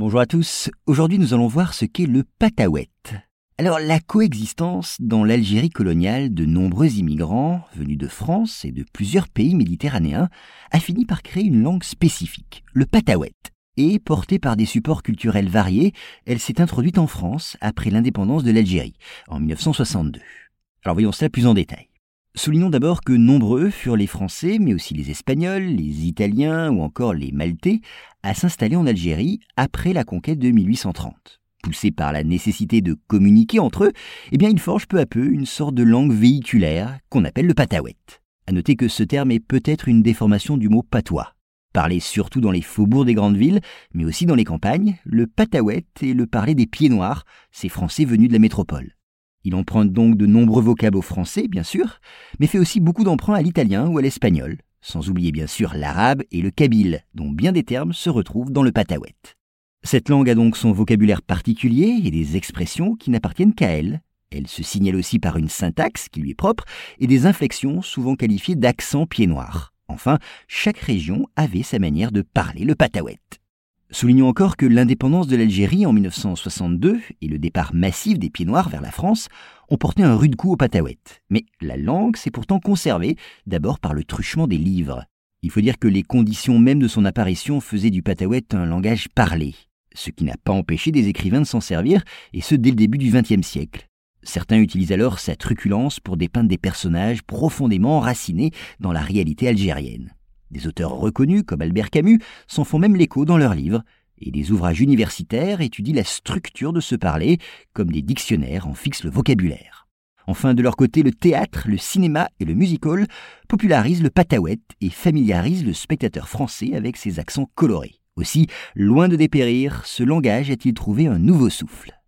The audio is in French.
Bonjour à tous, aujourd'hui nous allons voir ce qu'est le patawet. Alors la coexistence dans l'Algérie coloniale de nombreux immigrants venus de France et de plusieurs pays méditerranéens a fini par créer une langue spécifique, le patawet. Et portée par des supports culturels variés, elle s'est introduite en France après l'indépendance de l'Algérie, en 1962. Alors voyons cela plus en détail. Soulignons d'abord que nombreux furent les Français, mais aussi les Espagnols, les Italiens ou encore les Maltais, à s'installer en Algérie après la conquête de 1830. Poussés par la nécessité de communiquer entre eux, eh bien ils forgent peu à peu une sorte de langue véhiculaire qu'on appelle le patawet. À noter que ce terme est peut-être une déformation du mot patois. Parlé surtout dans les faubourgs des grandes villes, mais aussi dans les campagnes, le patawet est le parler des pieds noirs, ces Français venus de la métropole. Il emprunte donc de nombreux vocables au français, bien sûr, mais fait aussi beaucoup d'emprunts à l'italien ou à l'espagnol, sans oublier bien sûr l'arabe et le kabyle, dont bien des termes se retrouvent dans le patawet. Cette langue a donc son vocabulaire particulier et des expressions qui n'appartiennent qu'à elle. Elle se signale aussi par une syntaxe qui lui est propre et des inflexions souvent qualifiées d'accent pied noir. Enfin, chaque région avait sa manière de parler le patawet. Soulignons encore que l'indépendance de l'Algérie en 1962 et le départ massif des pieds noirs vers la France ont porté un rude coup au patawet. Mais la langue s'est pourtant conservée, d'abord par le truchement des livres. Il faut dire que les conditions mêmes de son apparition faisaient du patawet un langage parlé, ce qui n'a pas empêché des écrivains de s'en servir, et ce dès le début du XXe siècle. Certains utilisent alors sa truculence pour dépeindre des personnages profondément enracinés dans la réalité algérienne. Des auteurs reconnus comme Albert Camus s'en font même l'écho dans leurs livres, et des ouvrages universitaires étudient la structure de ce parler, comme des dictionnaires en fixent le vocabulaire. Enfin, de leur côté, le théâtre, le cinéma et le musical popularisent le patawet et familiarisent le spectateur français avec ses accents colorés. Aussi, loin de dépérir, ce langage a-t-il trouvé un nouveau souffle.